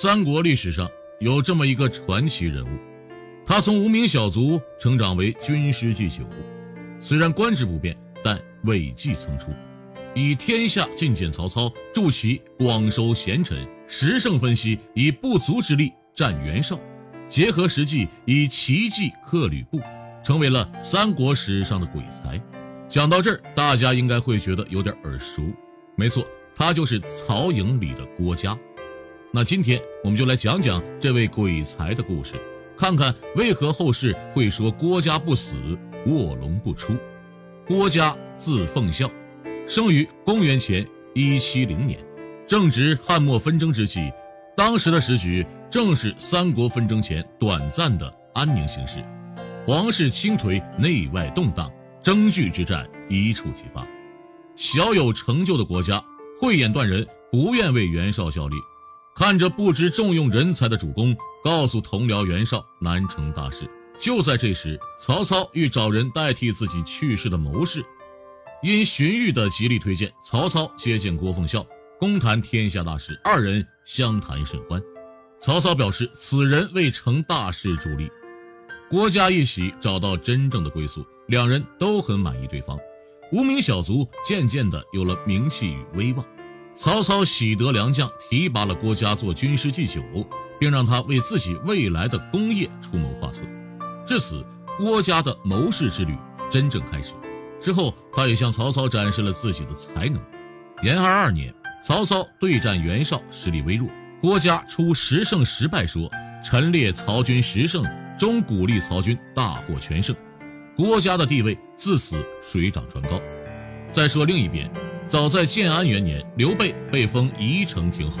三国历史上有这么一个传奇人物，他从无名小卒成长为军师祭酒，虽然官职不变，但伟绩层出，以天下进谏曹操，助其广收贤臣，时胜分析以不足之力战袁绍，结合实际以奇计克吕布，成为了三国史上的鬼才。讲到这儿，大家应该会觉得有点耳熟，没错，他就是曹营里的郭嘉。那今天我们就来讲讲这位鬼才的故事，看看为何后世会说郭嘉不死，卧龙不出。郭嘉字奉孝，生于公元前一七零年，正值汉末纷争之际，当时的时局正是三国纷争前短暂的安宁形势，皇室倾颓，内外动荡，争据之战一触即发。小有成就的国家慧眼断人，不愿为袁绍效力。看着不知重用人才的主公，告诉同僚袁绍难成大事。就在这时，曹操欲找人代替自己去世的谋士，因荀彧的极力推荐，曹操接见郭奉孝，公谈天下大事，二人相谈甚欢。曹操表示此人为成大事助力。郭嘉一喜，找到真正的归宿，两人都很满意对方。无名小卒渐渐的有了名气与威望。曹操喜得良将，提拔了郭嘉做军师祭酒，并让他为自己未来的功业出谋划策。至此，郭嘉的谋士之旅真正开始。之后，他也向曹操展示了自己的才能。延二二年，曹操对战袁绍，实力微弱。郭嘉出十胜十败说，陈列曹军十胜，终鼓励曹军大获全胜。郭嘉的地位自此水涨船高。再说另一边。早在建安元年，刘备被封宜城亭侯。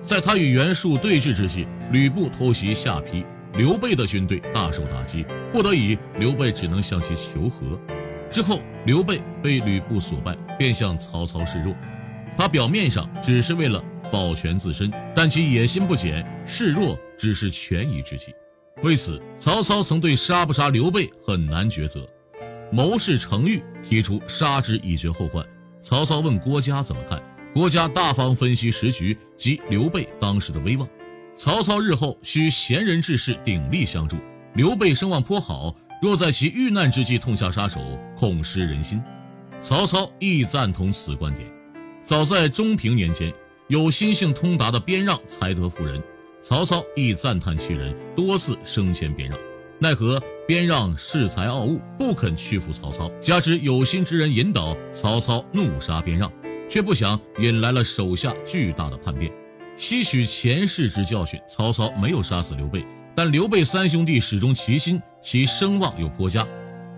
在他与袁术对峙之际，吕布偷袭下邳，刘备的军队大受打击，不得已，刘备只能向其求和。之后，刘备被吕布所败，便向曹操示弱。他表面上只是为了保全自身，但其野心不减，示弱只是权宜之计。为此，曹操曾对杀不杀刘备很难抉择。谋士程昱提出杀之以绝后患。曹操问郭嘉怎么看，郭嘉大方分析时局及刘备当时的威望。曹操日后需贤人志士鼎力相助，刘备声望颇好，若在其遇难之际痛下杀手，恐失人心。曹操亦赞同此观点。早在中平年间，有心性通达的边让才得妇人，曹操亦赞叹其人，多次升迁边让。奈何边让恃才傲物，不肯屈服曹操。加之有心之人引导，曹操怒杀边让，却不想引来了手下巨大的叛变。吸取前世之教训，曹操没有杀死刘备，但刘备三兄弟始终齐心，其声望又颇佳。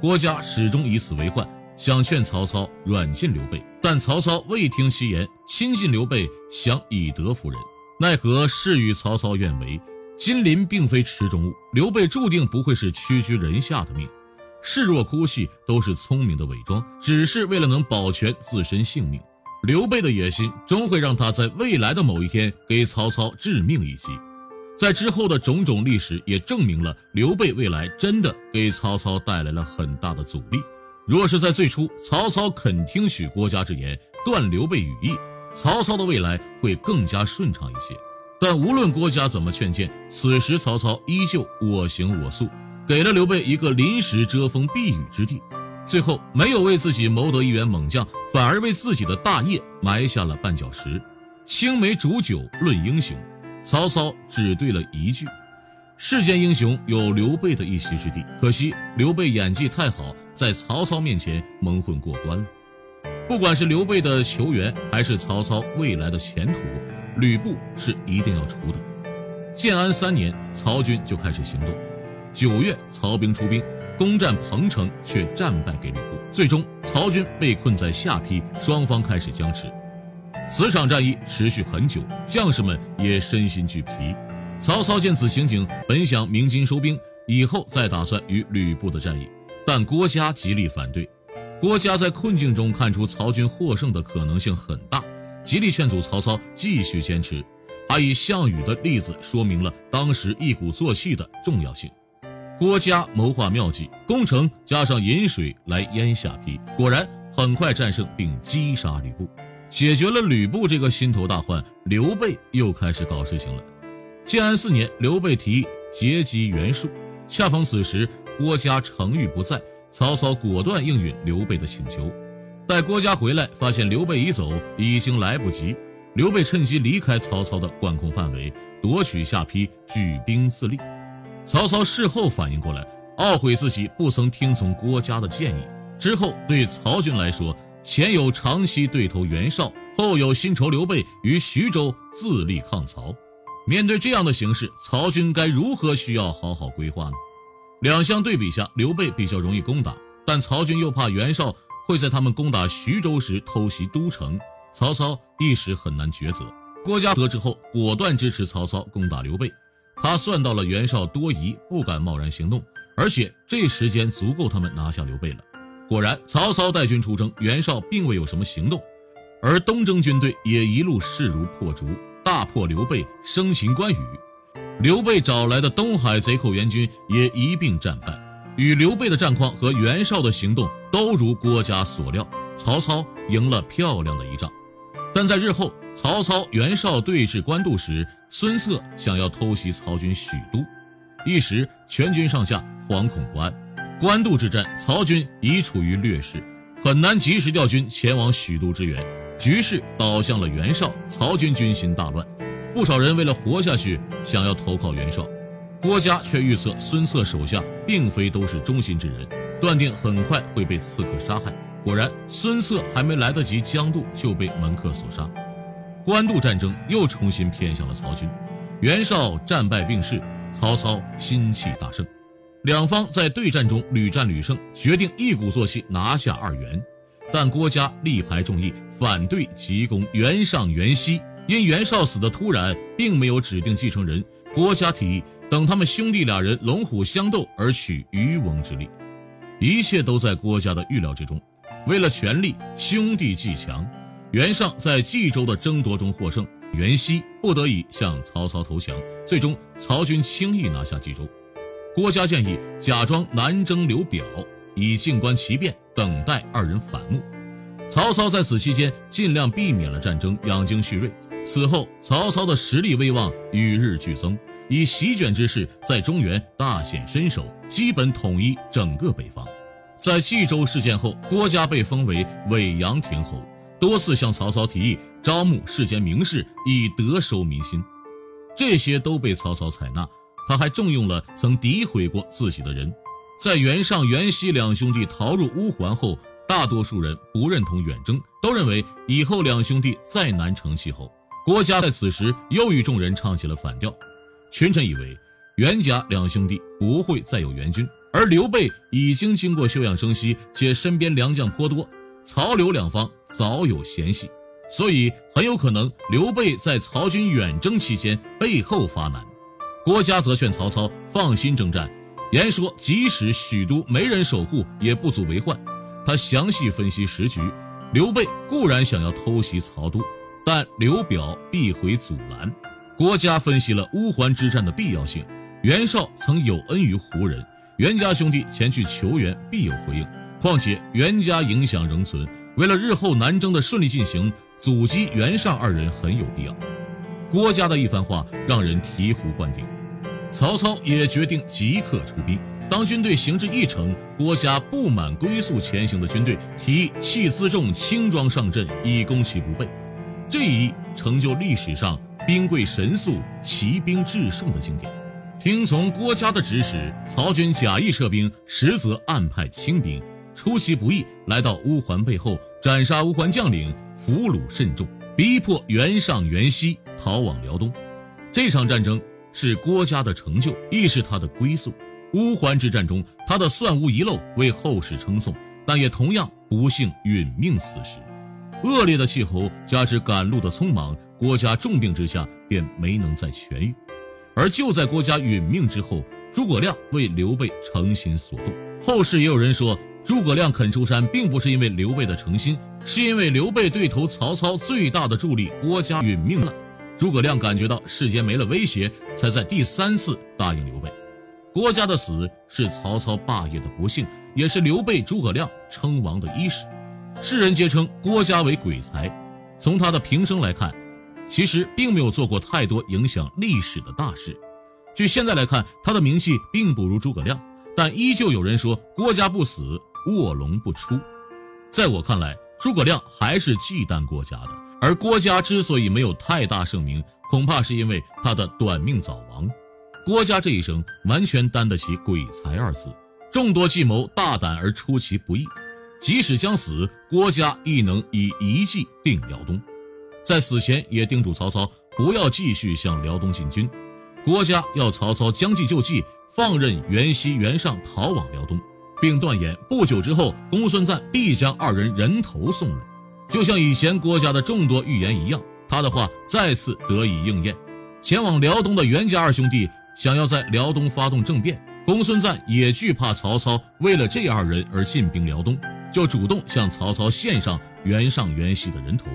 郭嘉始终以此为患，想劝曹操软禁刘备，但曹操未听其言，亲近刘备，想以德服人。奈何事与曹操愿违。金鳞并非池中物，刘备注定不会是屈居人下的命，示弱哭泣都是聪明的伪装，只是为了能保全自身性命。刘备的野心终会让他在未来的某一天给曹操致命一击，在之后的种种历史也证明了刘备未来真的给曹操带来了很大的阻力。若是在最初曹操肯听取郭嘉之言，断刘备羽翼，曹操的未来会更加顺畅一些。但无论郭嘉怎么劝谏，此时曹操依旧我行我素，给了刘备一个临时遮风避雨之地。最后没有为自己谋得一员猛将，反而为自己的大业埋下了绊脚石。青梅煮酒论英雄，曹操只对了一句：“世间英雄有刘备的一席之地。”可惜刘备演技太好，在曹操面前蒙混过关了。不管是刘备的球员，还是曹操未来的前途。吕布是一定要除的。建安三年，曹军就开始行动。九月，曹兵出兵攻占彭城，却战败给吕布。最终，曹军被困在下邳，双方开始僵持。此场战役持续很久，将士们也身心俱疲。曹操见此情景，本想鸣金收兵，以后再打算与吕布的战役，但郭嘉极力反对。郭嘉在困境中看出曹军获胜的可能性很大。极力劝阻曹操继续坚持，还以项羽的例子说明了当时一鼓作气的重要性。郭嘉谋划妙计，攻城加上引水来淹下邳，果然很快战胜并击杀吕布，解决了吕布这个心头大患。刘备又开始搞事情了。建安四年，刘备提议结集袁术，恰逢此时郭嘉程昱不在，曹操果断应允刘备的请求。待郭嘉回来，发现刘备已走，已经来不及。刘备趁机离开曹操的管控范围，夺取下邳，举兵自立。曹操事后反应过来，懊悔自己不曾听从郭嘉的建议。之后对曹军来说，前有长期对头袁绍，后有新仇刘备于徐州自立抗曹。面对这样的形势，曹军该如何需要好好规划呢？两相对比下，刘备比较容易攻打，但曹军又怕袁绍。会在他们攻打徐州时偷袭都城，曹操一时很难抉择。郭嘉得知后，果断支持曹操攻打刘备。他算到了袁绍多疑，不敢贸然行动，而且这时间足够他们拿下刘备了。果然，曹操带军出征，袁绍并未有什么行动，而东征军队也一路势如破竹，大破刘备，生擒关羽。刘备找来的东海贼寇援军也一并战败。与刘备的战况和袁绍的行动都如郭嘉所料，曹操赢了漂亮的一仗。但在日后曹操、袁绍对峙官渡时，孙策想要偷袭曹军许都，一时全军上下惶恐不安。官渡之战，曹军已处于劣势，很难及时调军前往许都支援，局势倒向了袁绍，曹军军心大乱。不少人为了活下去，想要投靠袁绍。郭嘉却预测孙策手下并非都是忠心之人，断定很快会被刺客杀害。果然，孙策还没来得及将渡，就被门客所杀。官渡战争又重新偏向了曹军，袁绍战败病逝，曹操心气大盛。两方在对战中屡战屡胜，决定一鼓作气拿下二袁。但郭嘉力排众议，反对急攻袁尚、袁熙。因袁绍死的突然，并没有指定继承人，郭嘉提议。等他们兄弟俩人龙虎相斗而取渔翁之利，一切都在郭嘉的预料之中。为了权力，兄弟既强，袁尚在冀州的争夺中获胜，袁熙不得已向曹操投降，最终曹军轻易拿下冀州。郭嘉建议假装南征刘表，以静观其变，等待二人反目。曹操在此期间尽量避免了战争，养精蓄锐。此后，曹操的实力威望与日俱增。以席卷之势在中原大显身手，基本统一整个北方。在冀州事件后，郭嘉被封为尾阳亭侯，多次向曹操提议招募世间名士，以得收民心。这些都被曹操采纳，他还重用了曾诋毁过自己的人。在袁尚、袁熙两兄弟逃入乌桓后，大多数人不认同远征，都认为以后两兄弟再难成气候。郭嘉在此时又与众人唱起了反调。群臣以为袁家两兄弟不会再有援军，而刘备已经经过休养生息，且身边良将颇多，曹刘两方早有嫌隙，所以很有可能刘备在曹军远征期间背后发难。郭嘉则劝曹操放心征战，言说即使许都没人守护，也不足为患。他详细分析时局，刘备固然想要偷袭曹都，但刘表必会阻拦。郭嘉分析了乌桓之战的必要性，袁绍曾有恩于胡人，袁家兄弟前去求援必有回应。况且袁家影响仍存，为了日后南征的顺利进行，阻击袁尚二人很有必要。郭嘉的一番话让人醍醐灌顶，曹操也决定即刻出兵。当军队行至一城，郭嘉不满龟速前行的军队，提议弃辎重，轻装上阵，以攻其不备。这一成就历史上。兵贵神速，骑兵制胜的经典。听从郭嘉的指使，曹军假意撤兵，实则暗派轻兵，出其不意来到乌桓背后，斩杀乌桓将领，俘虏甚众，逼迫袁尚、袁熙逃往辽东。这场战争是郭嘉的成就，亦是他的归宿。乌桓之战中，他的算无遗漏为后世称颂，但也同样不幸殒命此时。恶劣的气候加之赶路的匆忙。郭嘉重病之下，便没能再痊愈。而就在郭嘉殒命之后，诸葛亮为刘备诚心所动。后世也有人说，诸葛亮肯出山，并不是因为刘备的诚心，是因为刘备对头曹操最大的助力郭嘉殒命了。诸葛亮感觉到世间没了威胁，才在第三次答应刘备。郭嘉的死是曹操霸业的不幸，也是刘备、诸葛亮称王的伊始。世人皆称郭嘉为鬼才。从他的平生来看。其实并没有做过太多影响历史的大事。据现在来看，他的名气并不如诸葛亮，但依旧有人说郭嘉不死，卧龙不出。在我看来，诸葛亮还是忌惮郭嘉的，而郭嘉之所以没有太大盛名，恐怕是因为他的短命早亡。郭嘉这一生完全担得起“鬼才”二字，众多计谋大胆而出其不意。即使将死，郭嘉亦能以一计定辽东。在死前也叮嘱曹操不要继续向辽东进军。郭家要曹操将计就计，放任袁熙、袁尚逃往辽东，并断言不久之后公孙瓒必将二人人头送来。就像以前郭家的众多预言一样，他的话再次得以应验。前往辽东的袁家二兄弟想要在辽东发动政变，公孙瓒也惧怕曹操为了这二人而进兵辽东，就主动向曹操献上袁尚、袁熙的人头。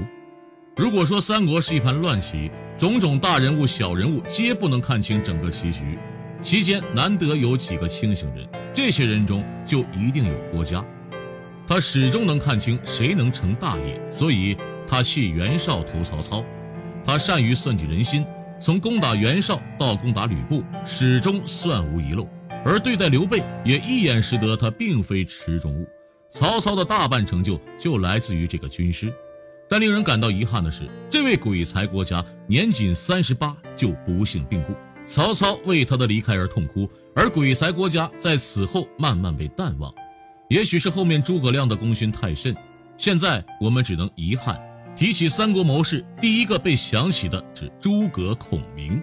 如果说三国是一盘乱棋，种种大人物、小人物皆不能看清整个棋局，其间难得有几个清醒人，这些人中就一定有郭嘉。他始终能看清谁能成大业，所以他弃袁绍投曹操。他善于算计人心，从攻打袁绍到攻打吕布，始终算无遗漏。而对待刘备，也一眼识得他并非池中物。曹操的大半成就就来自于这个军师。但令人感到遗憾的是，这位鬼才国家年仅三十八就不幸病故，曹操为他的离开而痛哭，而鬼才国家在此后慢慢被淡忘。也许是后面诸葛亮的功勋太甚，现在我们只能遗憾，提起三国谋士，第一个被想起的是诸葛孔明。